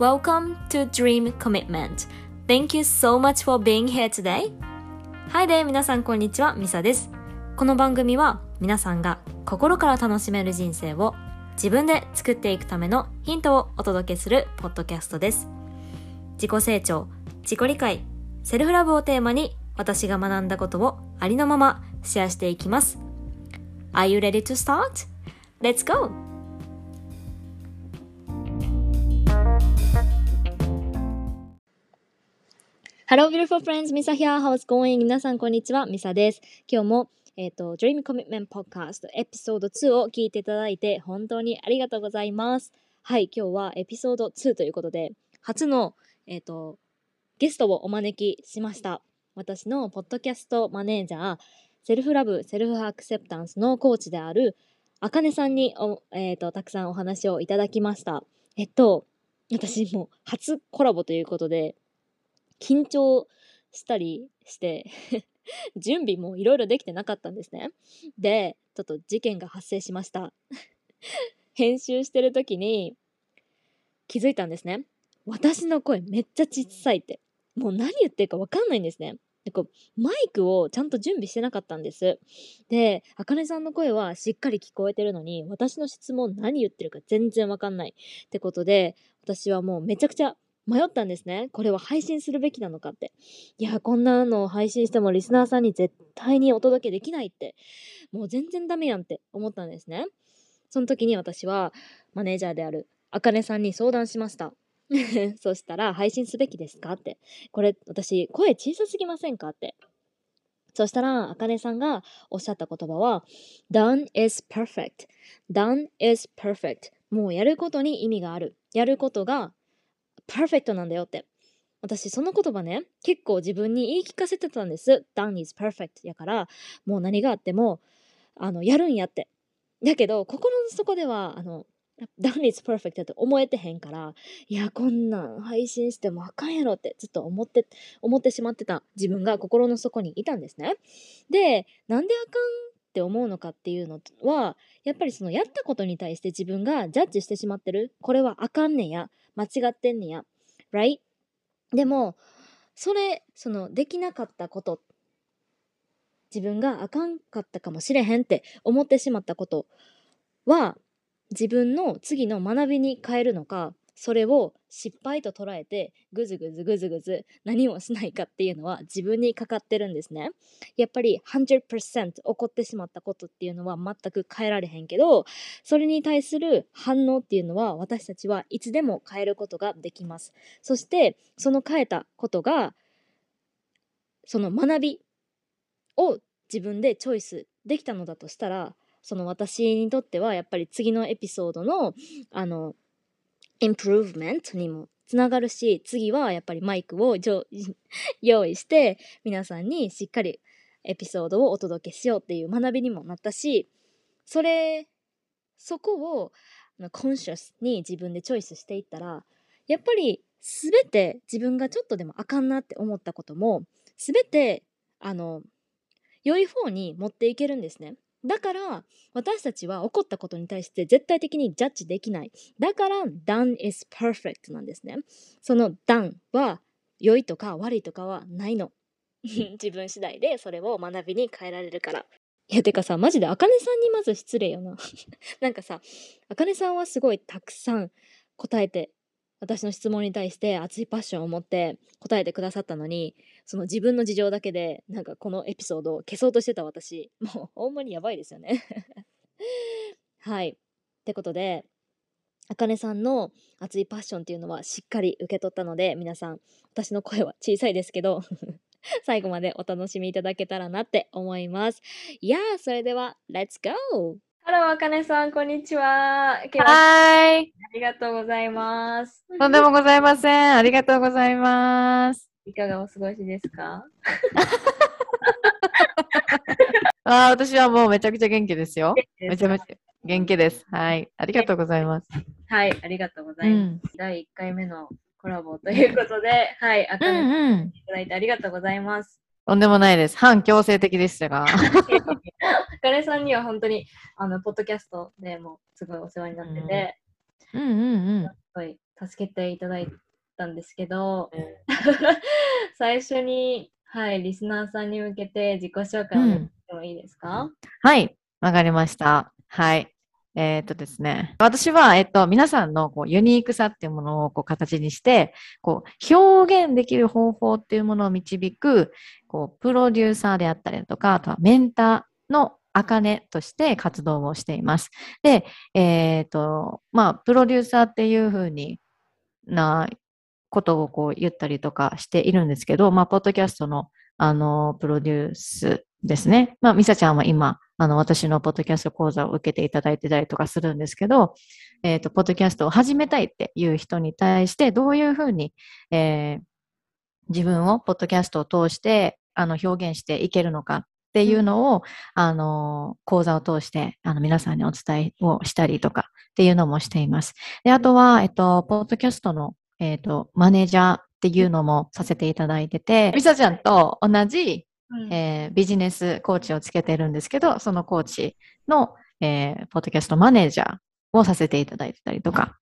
Welcome to Dream Commitment. Thank you so much for being here today. Hi there, 皆さんこんにちは、ミサです。この番組は皆さんが心から楽しめる人生を自分で作っていくためのヒントをお届けするポッドキャストです。自己成長、自己理解、セルフラブをテーマに私が学んだことをありのままシェアしていきます。Are you ready to start? Let's go! Hello, beautiful friends. ミサ here. How's going? 皆さん、こんにちは。ミサです。今日も、えっ、と、Dream Commitment Podcast エピソード2を聞いていただいて、本当にありがとうございます。はい、今日はエピソード2ということで、初の、えっ、と、ゲストをお招きしました。私のポッドキャストマネージャー、セルフラブ、セルフアクセプタンスのコーチである、あかねさんにお、えっ、と、たくさんお話をいただきました。えっと、私も初コラボということで、緊張したりして 準備もいろいろできてなかったんですね。で、ちょっと事件が発生しました。編集してる時に気づいたんですね。私の声めっちゃ小さいって。もう何言ってるかわかんないんですね。でこうマイクをちゃんと準備してなかったんです。で、あかねさんの声はしっかり聞こえてるのに、私の質問何言ってるか全然わかんない。ってことで、私はもうめちゃくちゃ迷ったんですね。これは配信するべきなのかって。いや、こんなのを配信してもリスナーさんに絶対にお届けできないって。もう全然ダメやんって思ったんですね。その時に私はマネージャーであるあかねさんに相談しました。そしたら配信すべきですかって。これ私声小さすぎませんかって。そしたら、あかねさんがおっしゃった言葉は、done is perfect. done is perfect. もうやることに意味がある。やることが perfect なんだよって。私、その言葉ね、結構自分に言い聞かせてたんです。done is perfect やから、もう何があっても、あの、やるんやって。だけど、心の底では、あの、done is perfect だと思えてへんから、いや、こんなん配信してもあかんやろってずっと思って、思ってしまってた自分が心の底にいたんですね。で、なんであかんって思うのかっていうのは、やっぱりそのやったことに対して自分がジャッジしてしまってる。これはあかんねんや。間違ってんねや。right? でも、それ、その、できなかったこと、自分があかんかったかもしれへんって思ってしまったことは、自分の次の学びに変えるのか、それを失敗と捉えてぐずぐずぐずぐず何もしないかっていうのは自分にかかってるんですね。やっぱり100%起こってしまったことっていうのは全く変えられへんけど、それに対する反応っていうのは私たちはいつでも変えることができます。そしてその変えたことがその学びを自分でチョイスできたのだとしたらその私にとってはやっぱり次のエピソードのあのインプルーブメントにもつながるし次はやっぱりマイクを 用意して皆さんにしっかりエピソードをお届けしようっていう学びにもなったしそれそこをコンシャスに自分でチョイスしていったらやっぱり全て自分がちょっとでもあかんなって思ったことも全てあの良い方に持っていけるんですね。だから私たちは起こったことに対して絶対的にジャッジできない。だから done is perfect なんですね。その done は良いとか悪いとかはないの。自分次第でそれを学びに変えられるから。いやてかさマジであかねさんにまず失礼よな。なんかさあかねさんはすごいたくさん答えて私の質問に対して熱いパッションを持って答えてくださったのにその自分の事情だけでなんかこのエピソードを消そうとしてた私。もうほんまにやばいですよね。はい。ってことであかねさんの熱いパッションっていうのはしっかり受け取ったので皆さん私の声は小さいですけど 最後までお楽しみいただけたらなって思います。いやーそれでは Let's go! ハローあかねさんこんにちははい。ありがとうございますとんでもございません。ありがとうございます。いかがお過ごしですか？あー私はもうめちゃくちゃ元気ですよ。めちゃめゃ。ちゃ元気です。はい。ありがとうございます。はい、ありがとうござういます。ん。第1回目のコラボということで、はい、あうかねさん。いただいてありがとうございます。とんでもないです。反強制的でしたが。あかねさんには本当に、あの、ポッドキャストでもすごいお世話になってて、うんうんうん。すごい助けていただいたんですけど、最初に、はい、リスナーさんに向けて自己紹介をうんしてもいいですか、はい、わかりました。はい。えっとですね。私は、えっと、皆さんのこうユニークさっていうものをこう形にして、こう、表現できる方法っていうものを導く、こう、プロデューサーであったりだとか、あとはメンターの茜として活動をしています。で、えっと、まあ、プロデューサーっていうふうになことをこう言ったりとかしているんですけど、まあ、ポッドキャストの、あの、プロデュースですね。まあ、ミサちゃんは今、あの、私のポッドキャスト講座を受けていただいてたりとかするんですけど、えっ、と、ポッドキャストを始めたいっていう人に対して、どういうふうに、えー自分をポッドキャストを通して、あの、表現していけるのかっていうのを、あの、講座を通して、あの、皆さんにお伝えをしたりとかっていうのもしています。で、あとは、えっと、ポッドキャストの、えっと、マネージャーっていうのもさせていただいてて、ミサちゃんと同じ、うんえービジネスコーチをつけてるんですけど、そのコーチの、えーポッドキャストマネージャーをさせていただいてたりとか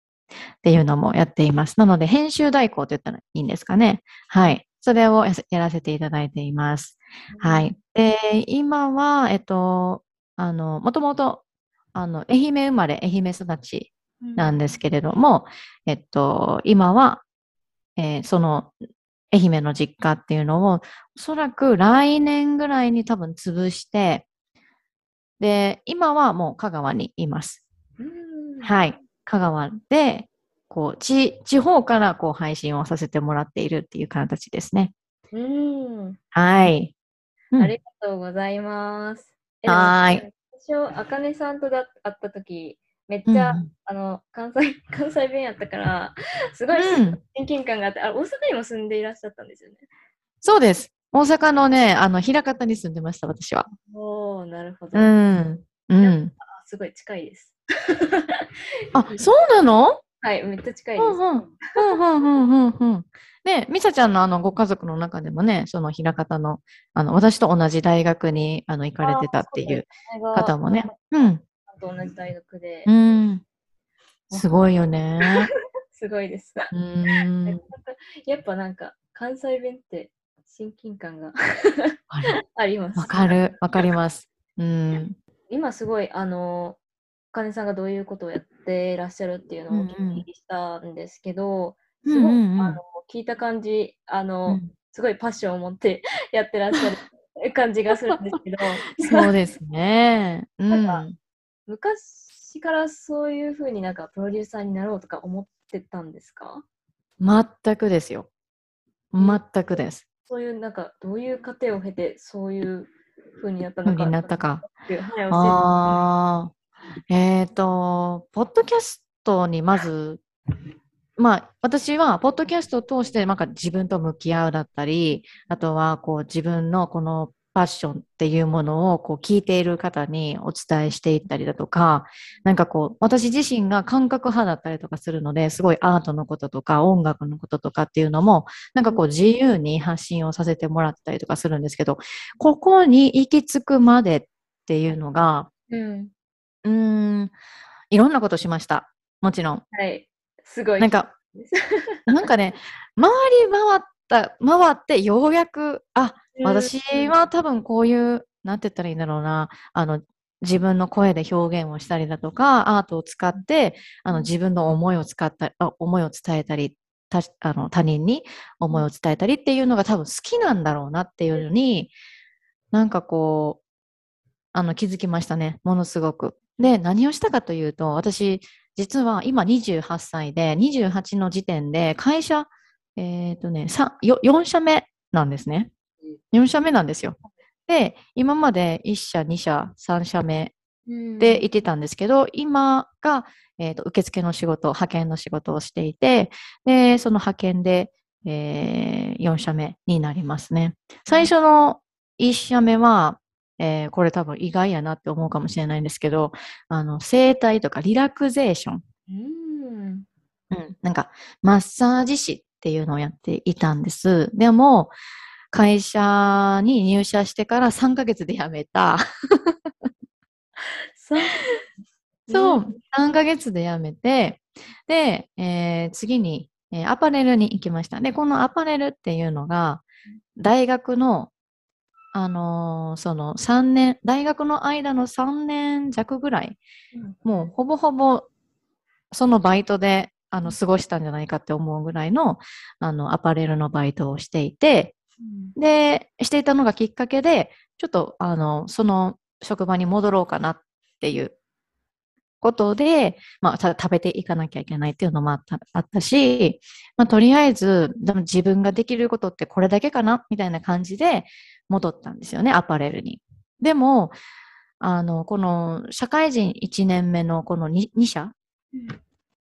っていうのもやっています。なので、編集代行って言ったらいいんですかね。はい。それをやらせていただいています。はい。で、今は、えっと、あの、もともと、あの、愛媛生まれ、愛媛育ちなんですけれども、えっと、今は、えーその、愛媛の実家っていうのを、おそらく来年ぐらいに多分潰して、で、今はもう香川にいます。うんはい。香川で、こう、地、地方からこう配信をさせてもらっているっていう形ですね。うん。はい。うんありがとうございます。はーい。最初、あかねさんとだ会ったとき、めっうんちゃ、あの、関西、関西弁やったから、すごいうん親近感があって、あ、大阪にも住んでいらっしゃったんですよね。そうです。大阪のね、あの、枚方に住んでました、私は。おー、なるほど。うあん。うん。すごい近いです。あ、そうなの？はい、めっちゃ近いです。うんうん。うんうんうんうんうん。で、ミサちゃんのあのご家族の中でもね、その枚方の、あの、私と同じ大学にあの行かれてたっていう方もね。うん。と同じ大学で、うん。すごいよね。すごいです。うん。やっぱなんか、関西弁って親近感があ ります。わかる。わかります。うん。今すごい、あの、かねさんがどういうことをやってらっしゃるっていうのをお聞きしたんですけど、うんすごい、うんうんあの聞いた感じ、あうの、んすごいパッションを持って やってらっしゃる感じがするんですけど、そうですね。うん。なん昔からそういうふうになんかプロデューサーになろうとか思ってたんですか？全くですよ。全くです。そういうなんかどういう過程を経てそういうふうになったのか。になったか。はい、教えてああ、えっ、と、ポッドキャストにまず、まあ、私は、ポッドキャストを通して、なんか自分と向き合うだったり、あとは、こう、自分のこのパッションっていうものを、こう、聞いている方にお伝えしていったりだとか、なんかこう、私自身が感覚派だったりとかするので、すごいアートのこととか、音楽のこととかっていうのも、なんかこう、自由に発信をさせてもらったりとかするんですけど、ここに行き着くまでっていうのが、うん。うーん、いろんなことしました。もちろん。はい。すごい。なんか、なんかね、回り回った、回ってようやく、あ、私は多分こういう、なんて言ったらいいんだろうな、あの、自分の声で表現をしたりだとか、アートを使って、あの、自分の思いを使った、あ思いを伝えたり、たあの他人に思いを伝えたりっていうのが多分好きなんだろうなっていうのに、なんかこう、あの、気づきましたね。ものすごく。で、何をしたかというと、私、実は今28歳で、28の時点で会社、えっ、とね、さよ4社目なんですね。4社目なんですよ。で、今まで1社、2社、3社目で行ってたんですけど、今が、えーと受付の仕事、派遣の仕事をしていて、で、その派遣で、え4社目になりますね。最初の1社目は、えーこれ多分意外やなって思うかもしれないんですけど、あの、整体とかリラクゼーション、うん。うん、なんか、マッサージ師っていうのをやっていたんです。でも、会社に入社してから3ヶ月で辞めた。そう。そう、3ヶ月で辞めて、で、えー次に、えーアパレルに行きました。で、このアパレルっていうのが、大学の、あのーその3年、大学の間の3年弱ぐらい、もうほぼほぼそのバイトであの過ごしたんじゃないかって思うぐらいのあのアパレルのバイトをしていて、で、していたのがきっかけで、ちょっとあのその職場に戻ろうかなっていうことで、まあ、ただ食べていかなきゃいけないっていうのもあったあったし、まあ、とりあえずでも自分ができることってこれだけかなみたいな感じで戻ったんですよね、アパレルに。でも、あの、この社会人1年目のこの 2, 2社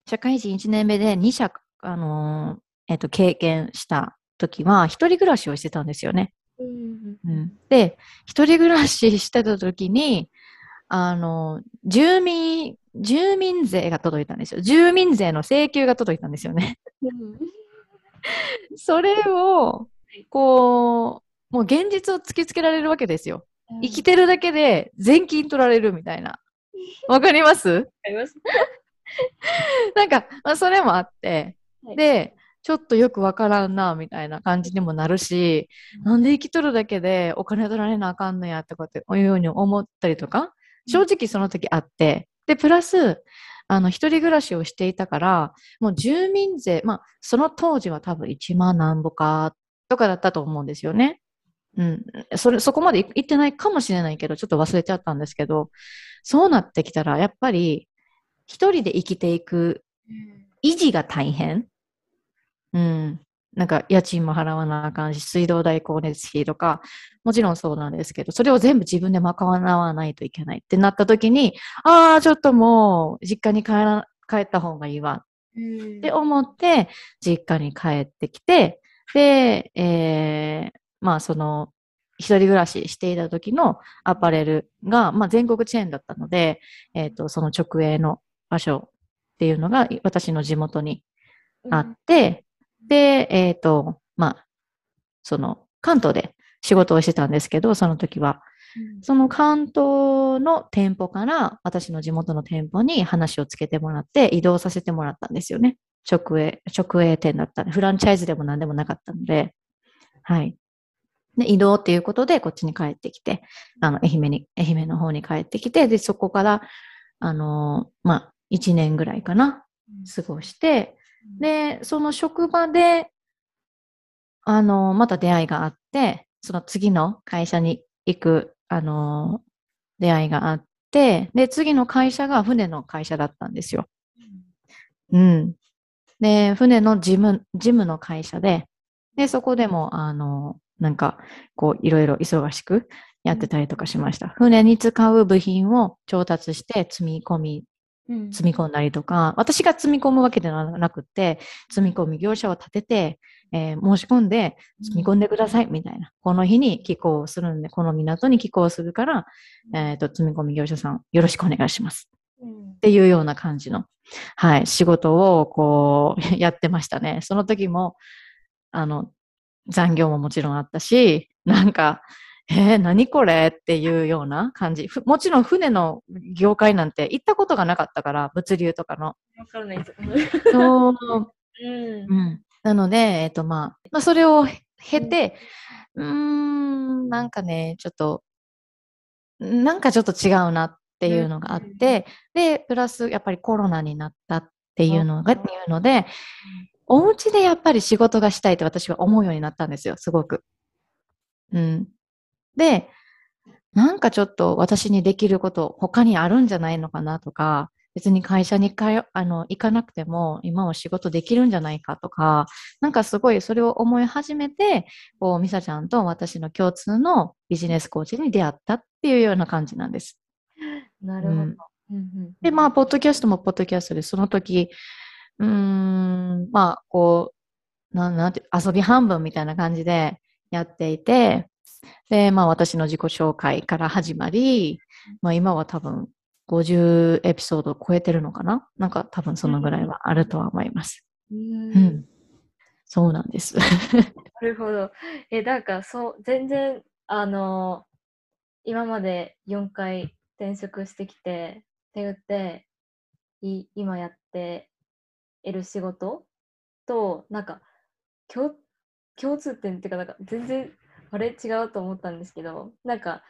社会人1年目で2社、あのーえっと、経験した時は、一人暮らしをしてたんですよね。うん、で、一人暮らししてた時に、あの、住民、住民税が届いたんですよ。住民税の請求が届いたんですよね。それを、こう、もう現実を突きつけられるわけですよ。生きてるだけで税金取られるみたいな。わかります なんか、まあ、それもあって、はいで、ちょっとよくわからんな、みたいな感じにもなるし、なんで生きとるだけでお金取られなあかんのや、とかっていうように思ったりとか、正直その時あって、で、プラス、あの、一人暮らしをしていたから、もう住民税、まあ、その当時は多分1万何ぼかとかだったと思うんですよね。うん。それ、そこまでい行ってないかもしれないけど、ちょっと忘れちゃったんですけど、そうなってきたら、やっぱり、一人で生きていく維持が大変。うん。なんか、家賃も払わなあかんし、水道代、光熱費とか、もちろんそうなんですけど、それを全部自分で賄わないといけないってなった時に、ああ、ちょっともう、実家に帰ら、帰った方がいいわ。って思って、実家に帰ってきて、で、えーまあその、一人暮らししていた時のアパレルが、まあ全国チェーンだったので、えっ、と、その直営の場所っていうのがい私の地元にあって、で、えっ、と、まあ、その関東で仕事をしてたんですけど、その時は。その関東の店舗から私の地元の店舗に話をつけてもらって移動させてもらったんですよね。直営、直営店だったフランチャイズでも何でもなかったので。はい。で、移動っていうことでこっちに帰ってきて、あの、愛媛に、愛媛の方に帰ってきて、で、そこから、あの、まあ、1年ぐらいかな、過ごして、で、その職場で、あの、また出会いがあって、その次の会社に行く、あの、出会いがあって、で、次の会社が船の会社だったんですよ。うん。で、船の事務、事務の会社で、で、そこでも、あの、なんか、こう、いろいろ忙しくやってたりとかしました。船に使う部品を調達して積み込み積み込んだりとか、私が積み込むわけではなくて、積み込み業者を立てて、えー申し込んで、積み込んでくださいみたいな。この日に寄港するんで、この港に寄港するから、えっ、と、積み込み業者さん、よろしくお願いします。っていうような感じの、はい、仕事をこう、やってましたね。その時も、あの、残業ももちろんあったし、なんか、えー、何これっていうような感じ。ふもちろん船の業界なんて行ったことがなかったから、物流とかの。わからないです。そう。うんうん。なので、えっ、と、まあ、まあ、それを経て、うーん、なんかね、ちょっと、なんかちょっと違うなっていうのがあって、で、プラス、やっぱりコロナになったっていうのが、うんいうので、お家でやっぱり仕事がしたいって私は思うようになったんですよ、すごく。うん。で、なんかちょっと私にできること他にあるんじゃないのかなとか、別に会社に通あの行かなくても今は仕事できるんじゃないかとか、なんかすごいそれを思い始めて、こう、ミサちゃんと私の共通のビジネスコーチに出会ったっていうような感じなんです。なるほど。うんうんうんで、まあ、ポッドキャストもポッドキャストで、その時、うーん、まあ、こう、なんなんて、遊び半分みたいな感じでやっていて、で、まあ、私の自己紹介から始まり、まあ、今は多分、50エピソードを超えてるのかな？なんか多分そのぐらいはあるとは思います。ううんん。そうなんです。なるほど。え、なんかそう、全然、あの今まで4回転職してきて、って言って、い今やって得る仕事と、なんか、共共通点っていうか、なんか全然、あれ？違うと思ったんですけど、なんか、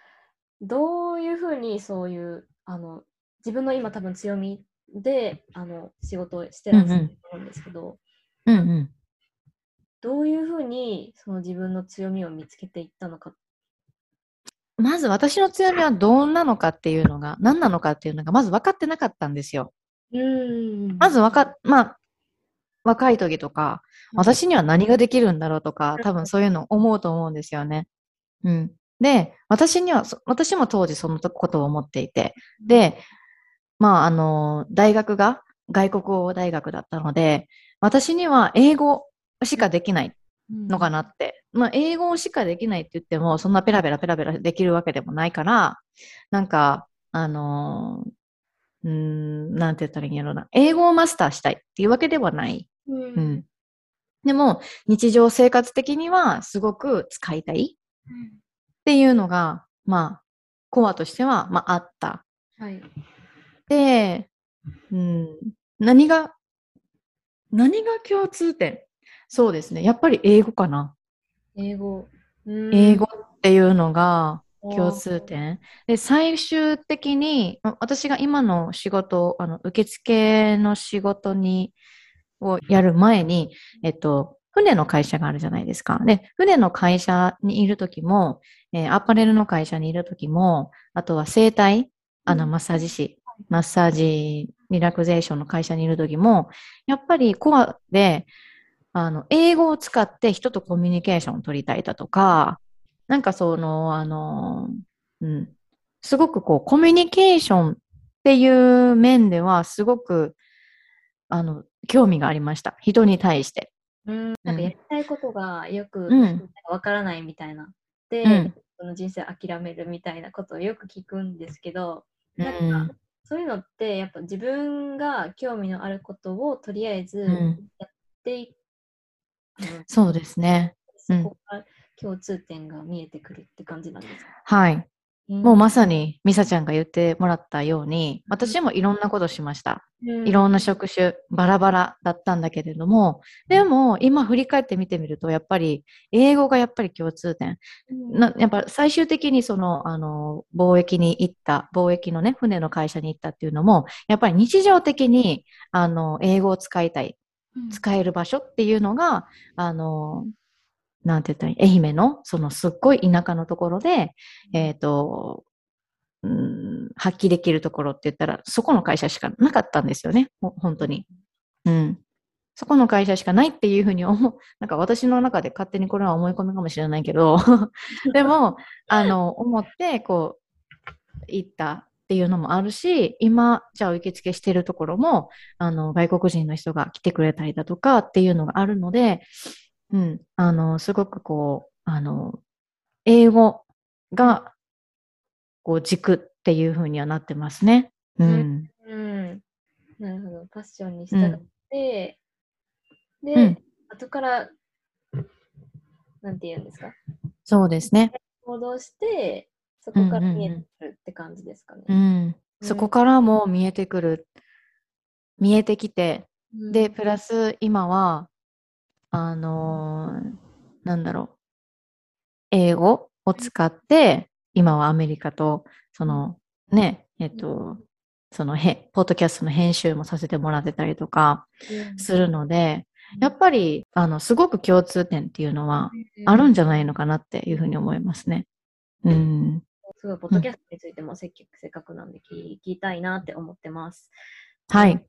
どういうふうにそういう、あの、自分の今多分強みで、あの、仕事をしてらっしゃると思うんですけど、うんうん。どういうふうにその自分の強みを見つけていったのか？まず私の強みはどんなのかっていうのが、何なのかっていうのが、まず分かってなかったんですよ。うんまず分かっ、まあ、若い時とか、うん私には何ができるんだろうとか、多分そういうの思うと思うんですよね。うん。で、私には、そ私も当時そのことを思っていて、で、まあ、あの、大学が外国語大学だったので、私には英語しかできないのかなって。まあ、英語しかできないって言っても、そんなペラペラペラペラできるわけでもないから、なんか、あのーうーん、なんて言ったらいいんやろな。英語をマスターしたいっていうわけではない。うん。でも、日常生活的にはすごく使いたいっていうのが、まあ、コアとしては、まあ、あった。はい。で、うん、何が、何が共通点？そうですね。やっぱり英語かな。英語。英語っていうのがうん共通点。で、最終的に、あ私が今の仕事、あの、受付の仕事に、をやる前に、えっと、船の会社があるじゃないですか。で、船の会社にいるときも、えーアパレルの会社にいるときも、あとは整体、あの、うんマッサージ師、マッサージ、リラクゼーションの会社にいるときも、やっぱりコアで、あの、英語を使って人とコミュニケーションを取りたいだとか、なんかその、あの、うん、すごくこう、コミュニケーションっていう面では、すごく、あの、興味がありました。人に対して。うん、なんかやりたいことがよくうんわからないみたいな。で、うんその人生諦めるみたいなことをよく聞くんですけど、うなんかん。そういうのってやっぱ自分が興味のあることをとりあえずうんやっていく、うんそうですね。そこから共通点が見えてくるって感じなんですか？はい。うん。もうまさに、ミサちゃんが言ってもらったように、私もいろんなことしました。いろんな職種、バラバラだったんだけれども、でも、今振り返ってみてみると、やっぱり、英語がやっぱり共通点。うん。なやっぱ最終的にその、あの、貿易に行った、貿易のね、船の会社に行ったっていうのも、やっぱり日常的に、あの、英語を使いたい、使える場所っていうのが、あの、なんて言ったらいい、愛媛の、そのすっごい田舎のところで、えっ、と、うん、発揮できるところって言ったら、そこの会社しかなかったんですよね、ほ本当に。うん。そこの会社しかないっていうふうに思う、なんか私の中で勝手にこれは思い込みかもしれないけど、でも、あの、思って、こう、行ったっていうのもあるし、今、じゃあ受付してるところも、あの、外国人の人が来てくれたりだとかっていうのがあるので、うん、あの、すごくこう、あの、英語が、こう、軸っていうふうにはなってますね。うん。うん。なるほど。パッションに従って、で、うん後から、なんて言うんですか？そうですね。行動して、そこからうんうんうん見えてくるって感じですかね。うん。そこからも見えてくる。見えてきて、うんで、プラス今は、あのーなんだろう、英語を使って、今はアメリカと、その、ね、えっと、そのへ、ポッドキャストの編集もさせてもらってたりとかうんするので、やっぱり、あの、すごく共通点っていうのはあるんじゃないのかなっていうふうに思いますね。うん。すごい、ポッドキャストについてもせっかくせっかくなんで聞きたいなって思ってます。はい。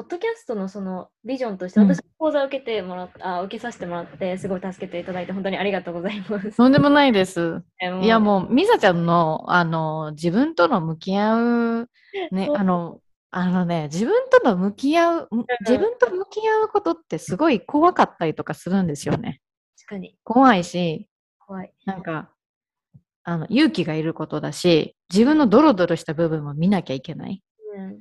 ポッドキャストのそのビジョンとして、うん私、講座を受けてもらった、あ受けさせてもらって、すごい助けていただいて、本当にありがとうございます。とんでもないです。えいやもう、ミサちゃんの、あの、自分との向き合う、ねあの、あのね、自分との向き合う、む自分と向き合うことってすごい怖かったりとかするんですよね。確かに怖いし、怖い。なんか、あの、勇気がいることだし、自分のドロドロした部分も見なきゃいけないうん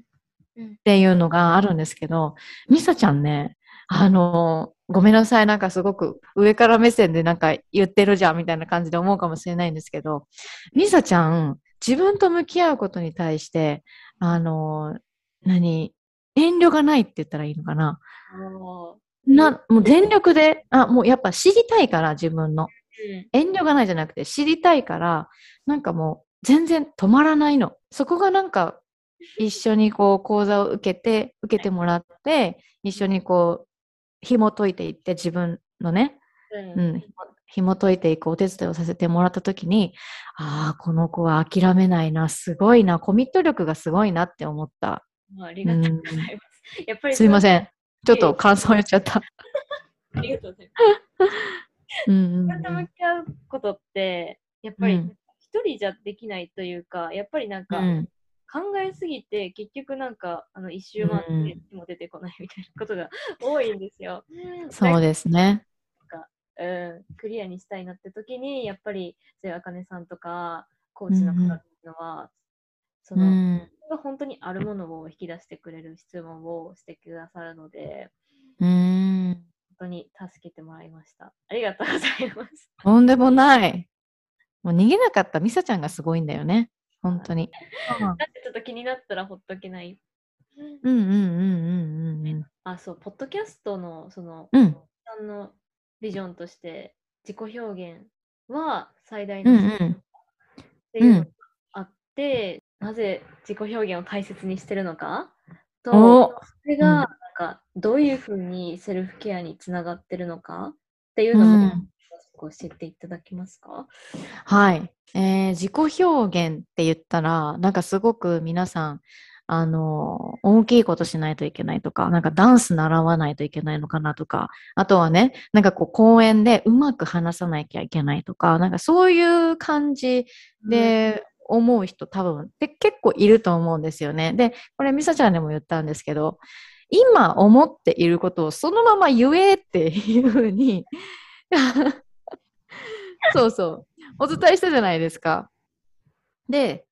っていうのがあるんですけど、ミサちゃんね、あの、ごめんなさい、なんかすごく上から目線でなんか言ってるじゃんみたいな感じで思うかもしれないんですけど、ミサちゃん、自分と向き合うことに対して、あの、何、遠慮がないって言ったらいいのかな？あな、もう全力で、あ、もうやっぱ知りたいから、自分の。ー遠慮がないじゃなくて、知りたいから、なんかもう全然止まらないの。そこがなんか、一緒にこう講座を受けて、受けてもらって、一緒にこう、紐解いていって、自分のね、うんうん、紐解いていくお手伝いをさせてもらったときに、ああ、この子は諦めないな、すごいな、コミット力がすごいなって思った。まあありがとうございます。やっぱりん。すいません。ちょっと感想言っちゃった。ありがとうございます。うんうん向き合うことって、やっぱりうん一人じゃできないというか、やっぱりなんかうん考えすぎて、結局なんかあの一周回ってうんも出てこないみたいなことが 多いんですよ。そうですね。うん、クリアにしたいなって時に、やっぱり、そういうあかねさんとか、コーチの方っていうのは、そうの、ん。本当にあるものを引き出してくれる質問をしてくださるので、うん。本当に助けてもらいました。ありがとうございます。とんでもない。もう逃げなかったミサちゃんがすごいんだよね。本当に。だってちょっと気になったらほっとけない。うんうんうんうんうんあ、そう、ポッドキャストの、その、うん。うんさんのビジョンとして、自己表現は最大うんのっうん。ていうのがあって、なぜ自己表現を大切にしてるのか？と、おそれが、うんなんか、どういうふうにセルフケアにつながってるのか？っていううのも、ん。教えていただけますか？はい。えー自己表現って言ったら、なんかすごく皆さん、あの、大きいことしないといけないとか、なんかダンス習わないといけないのかなとか、あとはね、なんかこう公園でうまく話さなきゃいけないとか、なんかそういう感じで思う人多分で結構いると思うんですよね。で、これミサちゃんにも言ったんですけど、今思っていることをそのまま言えっていうふうに、そうそう、お伝えしたじゃないですか。で、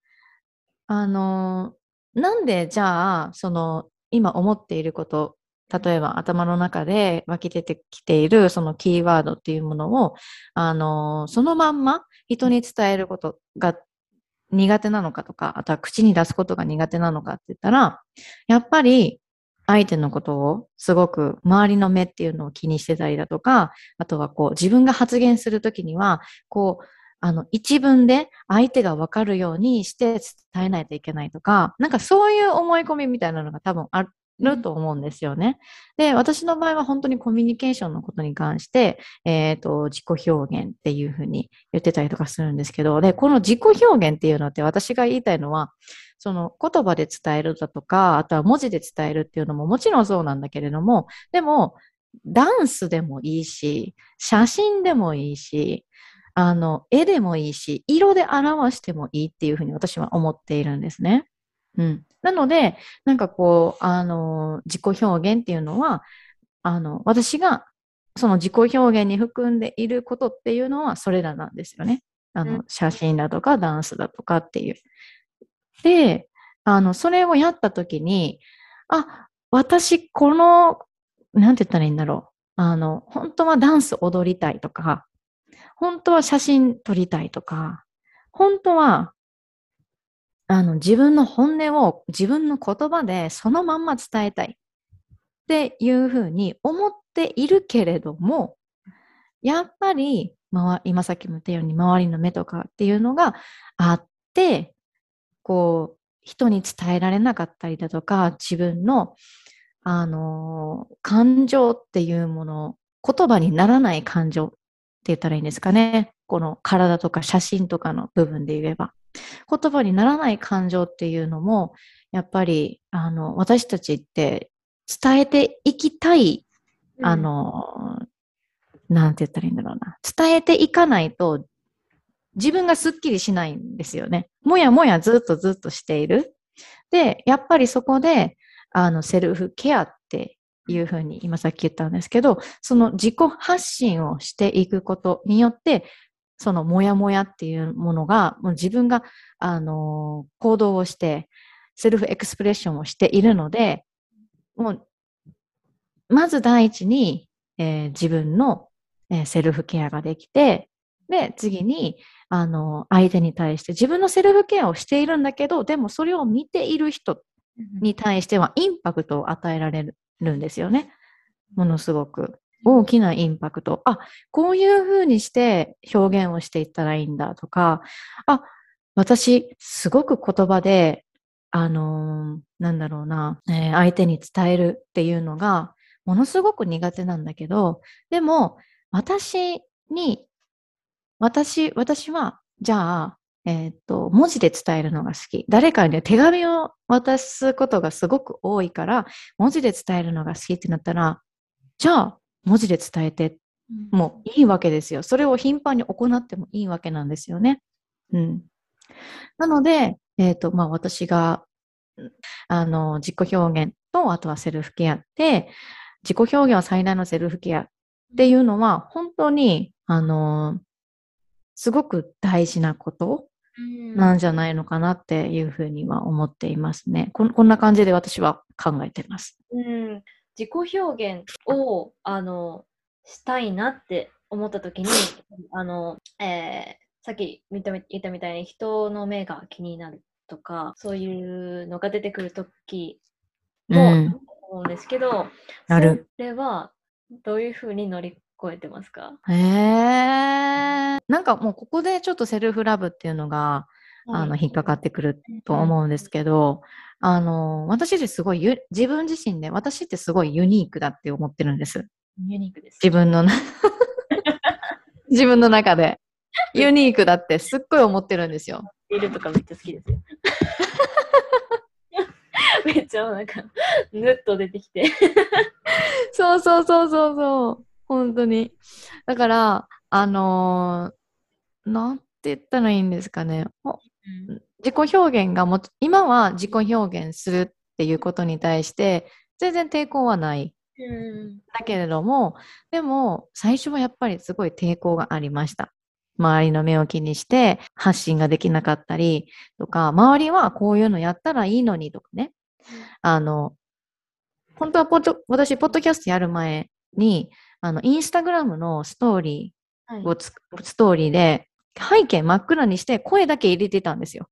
あのなんでじゃあ、その今思っていること、例えば頭の中で湧き出てきているそのキーワードっていうものを、あのそのまんま人に伝えることが苦手なのかとか、あとは口に出すことが苦手なのかって言ったら、やっぱり相手のことをすごく周りの目っていうのを気にしてたりだとか、あとはこう自分が発言するときには、こう、あの一文で相手がわかるようにして伝えないといけないとか、なんかそういう思い込みみたいなのが多分あるると思うんですよね。で、私の場合は本当にコミュニケーションのことに関して、えっ、と、自己表現っていうふうに言ってたりとかするんですけど、で、この自己表現っていうのって私が言いたいのは、その言葉で伝えるだとか、あとは文字で伝えるっていうのももちろんそうなんだけれども、でも、ダンスでもいいし、写真でもいいし、あの、絵でもいいし、色で表してもいいっていうふうに私は思っているんですね。うん。なので、なんかこう、あの、自己表現っていうのは、あの、私がその自己表現に含んでいることっていうのはそれらなんですよね。あのうん、写真だとかダンスだとかっていう。で、あの、それをやったときに、あ、私、この、なんて言ったらいいんだろう。あの、本当はダンス踊りたいとか、本当は写真撮りたいとか、本当は、あの、自分の本音を自分の言葉でそのまんま伝えたいっていうふうに思っているけれども、やっぱり、今さっきも言ったように周りの目とかっていうのがあって、こう、人に伝えられなかったりだとか、自分の、あのー感情っていうもの、言葉にならない感情って言ったらいいんですかね。この体とか写真とかの部分で言えば。言葉にならない感情っていうのも、やっぱり、あの、私たちって伝えていきたい、あ、の、なんて言ったらいいんだろうな。伝えていかないと、自分がスッキリしないんですよね。もやもやずっとずっとしている。で、やっぱりそこで、あの、セルフケアっていうふうに今さっき言ったんですけど、その自己発信をしていくことによって、そのモヤモヤっていうものが、もう自分が、あの行動をして、セルフエクスプレッションをしているので、もう、まず第一に、えー自分の、えーセルフケアができて、で、次に、あの、相手に対して自分のセルフケアをしているんだけど、でもそれを見ている人に対してはインパクトを与えられるんですよね。ものすごく。大きなインパクト。あ、こういう風にして表現をしていったらいいんだとか、あ、私、すごく言葉で、あのーなんだろうな、えー相手に伝えるっていうのが、ものすごく苦手なんだけど、でも、私に、私、私は、じゃあ、えーっと、文字で伝えるのが好き。誰かに手紙を渡すことがすごく多いから、文字で伝えるのが好きってなったら、じゃあ、文字で伝えてもいいわけですよ。それを頻繁に行ってもいいわけなんですよね。うん。なので、えっ、と、まあ、私が、うんあの、自己表現と、あとはセルフケアで、自己表現は最大のセルフケアっていうのは、本当に、あの、すごく大事なことなんじゃないのかなっていうふうには思っていますね。こんこんな感じで私は考えてます。うん、自己表現をあのしたいなって思った時にあの、えーさっき言ったみたみたいに人の目が気になるとかそういうのが出てくる時もうん思うんですけど、ある。それはどういうふうに乗り越えてますか？へえ。なんかもうここでちょっとセルフラブっていうのが、あの、引っかかってくると思うんですけど、あの、私ってすごいゆ、自分自身で、私ってすごいユニークだって思ってるんです。ユニークです。自分のな、自分の中で。ユニークだってすっごい思ってるんですよ。ビールとかめっちゃ好きですよ。めっちゃなんか、ぬっと出てきて。そうそうそうそうそう。本当に。だから、あのーなんて言ったらいいんですかね。ほ自己表現がもち今は自己表現するっていうことに対して全然抵抗はない。うんだけれども、でも最初はやっぱりすごい抵抗がありました。周りの目を気にして発信ができなかったりとか、周りはこういうのやったらいいのにとかね。あの、本当はポッド私、ポッドキャストやる前に、あの、インスタグラムのストーリはいーをつ、ストーリーで背景真っ暗にして声だけ入れてたんですよ。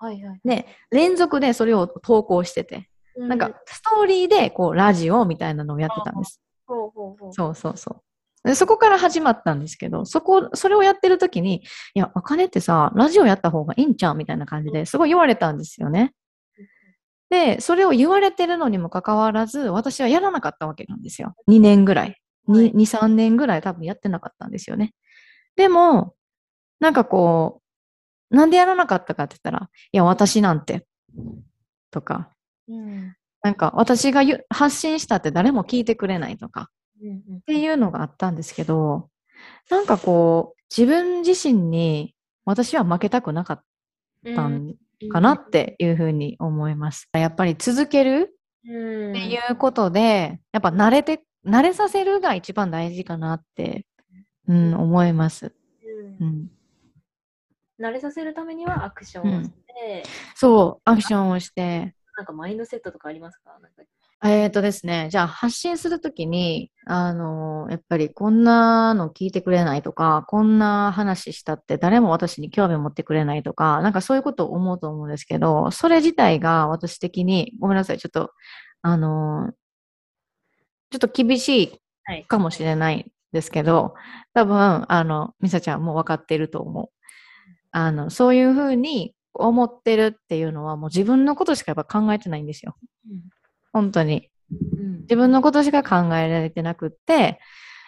はいはい。で、連続でそれを投稿してて、うなんか、ストーリーでこうラジオみたいなのをやってたんです。そうそうそう。でそこから始まったんですけど、そこ、それをやってる時に、いや、あかねってさ、ラジオやった方がいいんちゃうみたいな感じですごい言われたんですよね。で、それを言われてるのにもかかわらず、私はやらなかったわけなんですよ。2年ぐらい。はい2、2 3年ぐらい多分やってなかったんですよね。でも、なんかこう、なんでやらなかったかって言ったら、いや、私なんて、とか、うん。なんか私が発信したって誰も聞いてくれないとか、うんうん。っていうのがあったんですけど、なんかこう、自分自身に私は負けたくなかったん。かなっていうふうに思います。やっぱり続けるうん。っていうことで、やっぱ慣れて、慣れさせるが一番大事かなって、うん、思います。うん。うん、慣れさせるためにはアクションをして、そう、アクションをして、なんかマインドセットとかありますか？なんか。えーとですね、じゃあ発信するときに、あのやっぱりこんなの聞いてくれないとか、こんな話したって誰も私に興味を持ってくれないとか、なんかそういうことを思うと思うんですけど、それ自体が私的に、ごめんなさい、ちょっと、あのちょっと厳しはいい。かもしれないですけど、多分、あの、ミサちゃんも分かってると思う。あの、そういうふうに思ってるっていうのはもう自分のことしかやっぱ考えてないんですよ。本当に。うん自分のことしか考えられてなくって、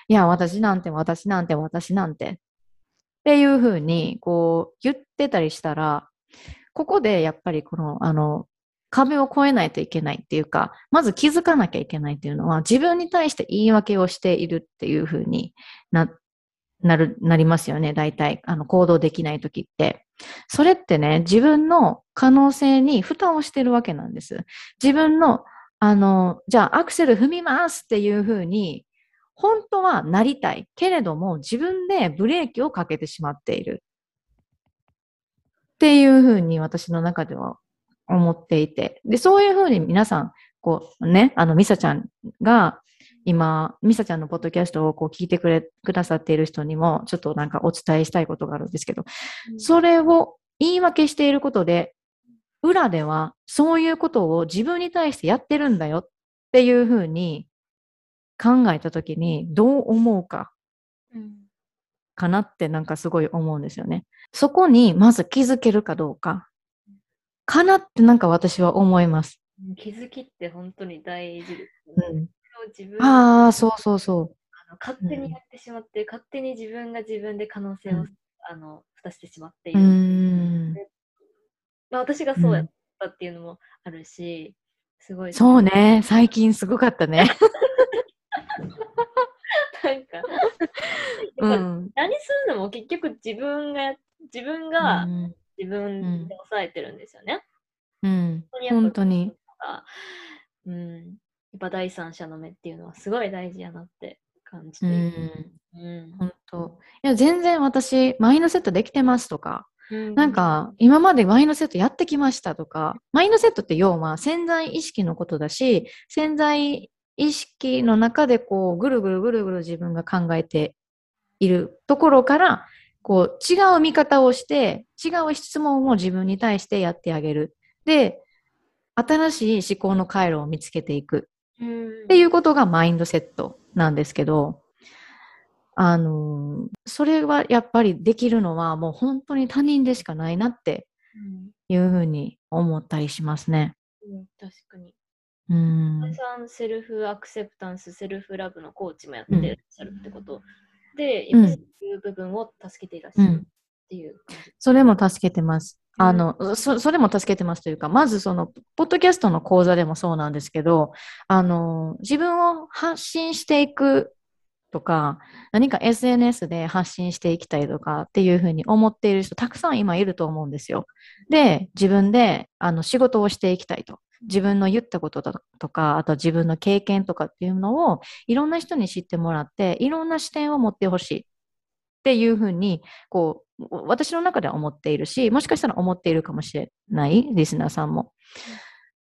いや、私なんて、私なんて、私なんて。っていうふうに、こう、言ってたりしたら、ここでやっぱりこの、あの、壁を越えないといけないっていうか、まず気づかなきゃいけないっていうのは、自分に対して言い訳をしているっていうふうにな、なる、なりますよね、大体。あの、行動できないときって。それってね、自分の可能性に蓋をしてるわけなんです。自分のあの、じゃあアクセル踏みますっていうふうに、本当はなりたい。けれども、自分でブレーキをかけてしまっている。っていうふうに私の中では思っていて。で、そういうふうに皆さん、こうね、あの、ミサちゃんが、今、ミサちゃんのポッドキャストをこう聞いてくれ、くださっている人にも、ちょっとなんかお伝えしたいことがあるんですけど、それを言い訳していることで、裏ではそういうことを自分に対してやってるんだよっていうふうに考えたときにどう思うかうんかなってなんかすごい思うんですよね。そこにまず気づけるかどうかかなってなんか私は思います。気づきって本当に大事ですね。うん、自分がああ、そうそうそあの勝手にやってしまって、勝手に自分が自分で可能性を、うんあの蓋してしまってう。ういる。まあ、私がそうやったっていうのもあるし、すごい。そうね。最近すごかったね。なんか、うん。何するのも結局自分がや、自分うがん。自分で抑えてるんですよね。うん。本当に。うん。やっぱ第三者の目っていうのはすごい大事やなって感じてういる。ん。うん本当。いや、全然私、マインドセットできてますとか、うんなんか、今までマインドセットやってきましたとか、マインドセットって要は潜在意識のことだし、潜在意識の中でこう、ぐるぐるぐるぐる自分が考えているところから、こう、違う見方をして、違う質問を自分に対してやってあげる。で、新しい思考の回路を見つけていく。うんっていうことがマインドセットなんですけど、あのーそれはやっぱりできるのはもう本当に他人でしかないなってうんいうふうに思ったりしますね。うん確かに。うん。皆さん、セルフアクセプタンス、セルフラブのコーチもやってらっしゃるってことで、うんやっぱそういう部分を助けていらっしゃるっていう感じ。それも助けてます。うんあの、そ、それも助けてますというか、まずその、ポッドキャストの講座でもそうなんですけど、あの、自分を発信していくとか、何か SNS で発信していきたいとかっていうふうに思っている人、たくさん今いると思うんですよ。で、自分で、あの、仕事をしていきたいと。自分の言ったことだとか、あと自分の経験とかっていうのを、いろんな人に知ってもらって、いろんな視点を持ってほしいっていうふうに、こう、私の中では思っているし、もしかしたら思っているかもしれない、リスナーさんも。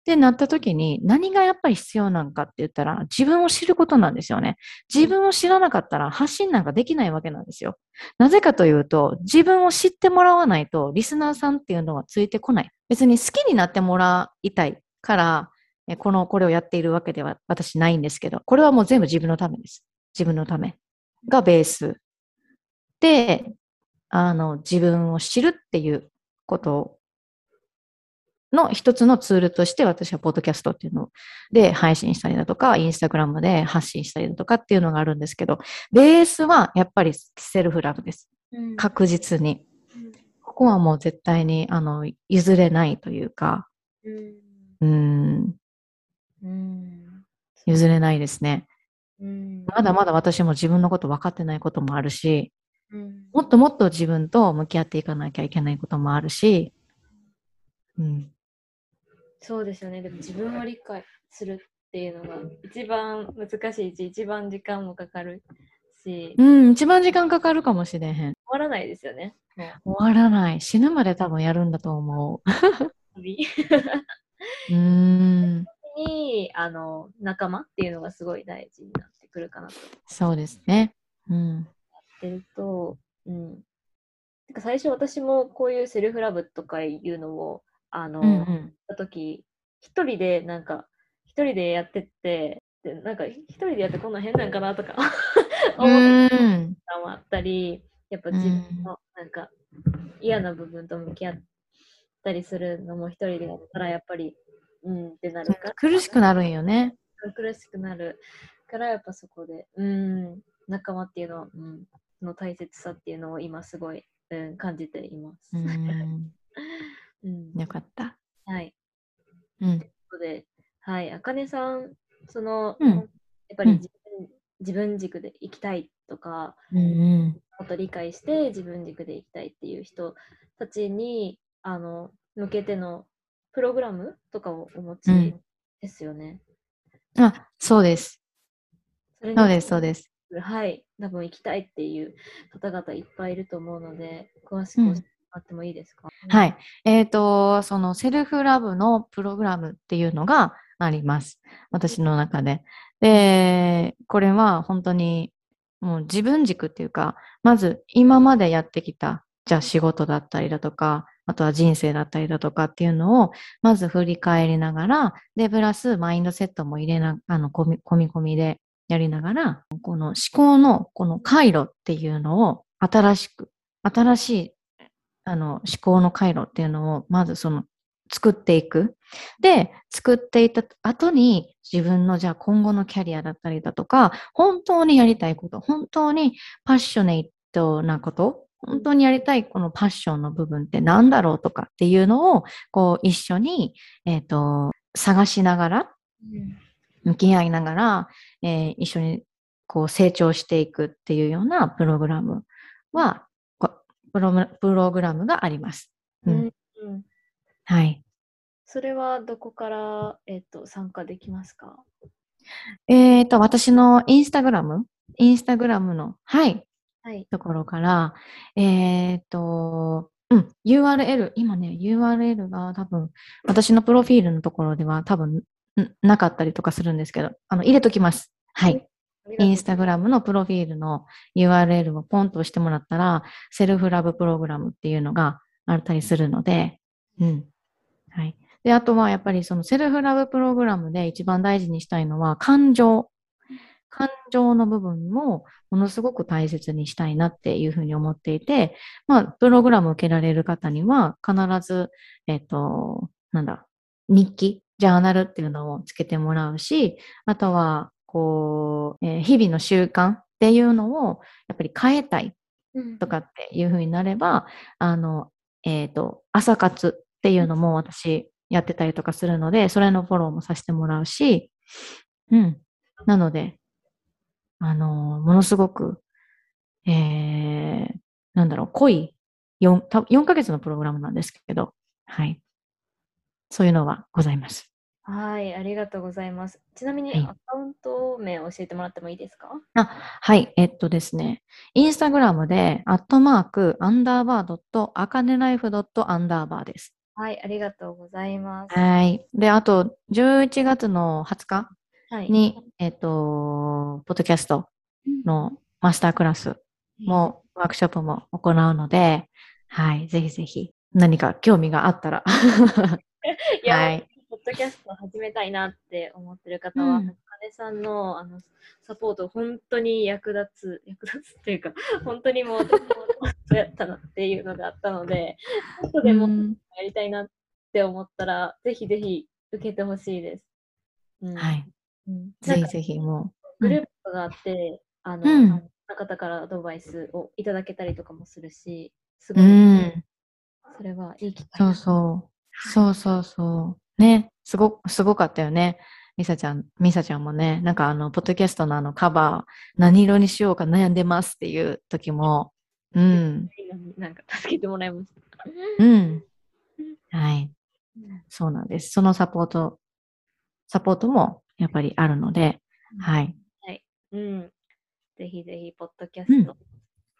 ってなった時に、何がやっぱり必要なのかって言ったら、自分を知ることなんですよね。自分を知らなかったら発信なんかできないわけなんですよ。なぜかというと、自分を知ってもらわないと、リスナーさんっていうのはついてこない。別に好きになってもらいたいから、えこの、これをやっているわけでは私ないんですけど、これはもう全部自分のためです。自分のためがベース。で、あの、自分を知るっていうことの一つのツールとして私はポッドキャストっていうので配信したりだとか、インスタグラムで発信したりだとかっていうのがあるんですけど、ベースはやっぱりセルフラブです。うん確実に。ここはもう絶対に、あの、譲れないというか、うんうーん、うん譲れないですね。うんまだまだ私も自分のこと分かってないこともあるし、うんもっともっと自分と向き合っていかなきゃいけないこともあるし、うん、そうですよね。でも自分を理解するっていうのが一番難しいし、一番時間もかかるし、終うん、一番時間かかるかもしれへん。わらないですよね。も終わらない。死ぬまで多分やるんだと思う 旅う。ん、にあの仲間っていうのがすごい大事になってくるかなとそうですね。うん。ってると、うん。てか最初私もこういうセルフラブとかいうのを、あの、うんうやっん。た時一人でなんか、一人でやってって、でなんか一人でやってこんなん変なんかなとか 思っ。たもあったり、やっぱ自分のなんか嫌な部分と向き合ったりするのも一人でやったらやっぱり、うんってなるから。苦しくなるんよね。苦しくなるからやっぱそこで、うん、仲間っていうのは、うん、の大切さっていうのを今すごい、うん、感じています。うん。うんよかった。はい。うん。ということで、はい、あかねさん、その、うんやっぱりうん自分,、自分軸で生きたいとか、うんうん。もっと理解して自分軸で生きたいっていう人たちに、あの、向けてのプログラムとかをお持ちうんですよね。あ、そうです。そそうです、そうです。はい、多分行きたいっていう方々いっぱいいると思うので、詳しく教えてもらってもいいですか、は。い。えっ、と、そのセルフラブのプログラムっていうのがあります。私の中で。で、これは本当にもう自分軸っていうか、まず今までやってきた、じゃあ仕事だったりだとか、あとは人生だったりだとかっていうのを、まず振り返りながら、で、プラスマインドセットも入れな、あの、込み込み込みでやりながら、この思考のこの回路っていうのを新しく、新しい、あの、思考の回路っていうのを、まずその、作っていく。で、作っていった後に自分のじゃあ今後のキャリアだったりだとか、本当にやりたいこと、本当にパッショネイトなこと、本当にやりたいこのパッションの部分って何だろうとかっていうのを、こう一緒に、えっ、ー、と、探しながら、向き合いながら、えー、一緒にこう成長していくっていうようなプログラムは、プロプログラムがあります。うん、うん、はい。それはどこから、えっ、ー、と、参加できますか？えっ、ー、と、私のインスタグラム？インスタグラムの、はい、はい、ところから、えっ、ー、と、うん、URL、今ね、URL が多分、私のプロフィールのところでは多分なかったりとかするんですけど、あの、入れときます。はい。インスタグラムのプロフィールの URL をポンと押してもらったら、セルフラブプログラムっていうのがあったりするので、うん。はい。で、あとはやっぱりそのセルフラブプログラムで一番大事にしたいのは感情。感情の部分もものすごく大切にしたいなっていうふうに思っていて、まあ、プログラム受けられる方には必ず、えっ、と、なんだ、日記、ジャーナルっていうのをつけてもらうし、あとは、こう、えー、日々の習慣っていうのをやっぱり変えたいとかっていうふうになれば、うん、あの、えっ、ー、と、朝活っていうのも私やってたりとかするので、それのフォローもさせてもらうし、うん。なので、あの、ものすごく、えー、なんだろう、濃い4、4ヶ月のプログラムなんですけど、はい。そういうのはございます。はい、ありがとうございます。ちなみに、アカウント名を教えてもらってもいいですか？あ、はい、えっとですね、インスタグラムで、アットマーク、アンダーバードット、アカネライフドット、アンダーバーです。はい、ありがとうございます。はい。で、あと、11月の20日に、はい、えっ、と、ポッドキャストのマスタークラスも、うん、ワークショップも行うので、はい、ぜひぜひ、何か興味があったら。いや、はい、ポッドキャスト始めたいなって思ってる方は、うん、金さんのあのサポート、本当に役立つ、役立つっていうか、本当にもう、そうやったなっていうのがあったので、後でもやりたいなって思ったら、ぜひぜひ受けてほしいです。うん、はい。うん、ぜひぜひもう。グループがあって、あの、うん、方からアドバイスをいただけたりとかもするし、すごい、うん、それはいい機会。そうそう。そうそうそう。ね、すご、すごかったよね。ミサちゃん、ミサちゃんもね、なんかあの、ポッドキャストのあのカバー、何色にしようか悩んでますっていう時も、うん。なんか助けてもらいました。うん。はい。そうなんです。そのサポート、サポートもやっぱりあるので、はい。はい。うん。ぜひぜひ、ポッドキャスト、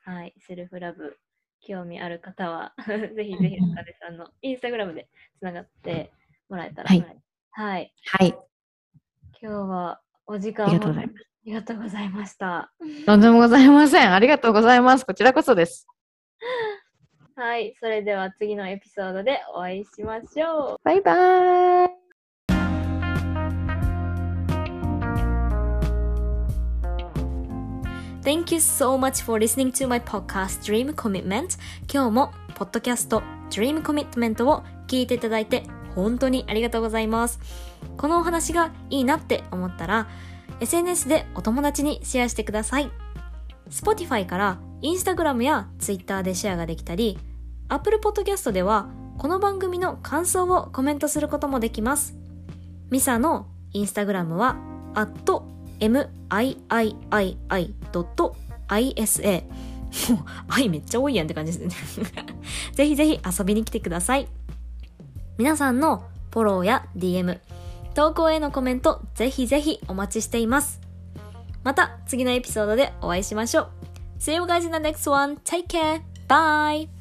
うん、はい、セルフラブ、興味ある方は ぜひぜひ、おかさんのインスタグラムでつながってもらえたら。はい。はい。はい、今日はお時間ありがとうございます。ありがとうございました。とんでもございません。ありがとうございます。こちらこそです。はい。それでは次のエピソードでお会いしましょう。バイバイ。Thank you so much for listening to my podcast Dream Commitment. 今日もポッドキャスト Dream Commitment を聞いていただいて本当にありがとうございます。このお話がいいなって思ったら SNS でお友達にシェアしてください。Spotify から Instagram や Twitter でシェアができたり Apple Podcast ではこの番組の感想をコメントすることもできます。ミサのインスタグラムは miiii.isa もう、愛めっちゃ多いやんって感じですね ぜひぜひ遊びに来てください。皆さんのフォローや DM、投稿へのコメント、ぜひぜひお待ちしています。また次のエピソードでお会いしましょう。See you guys in the next one. Take care. Bye.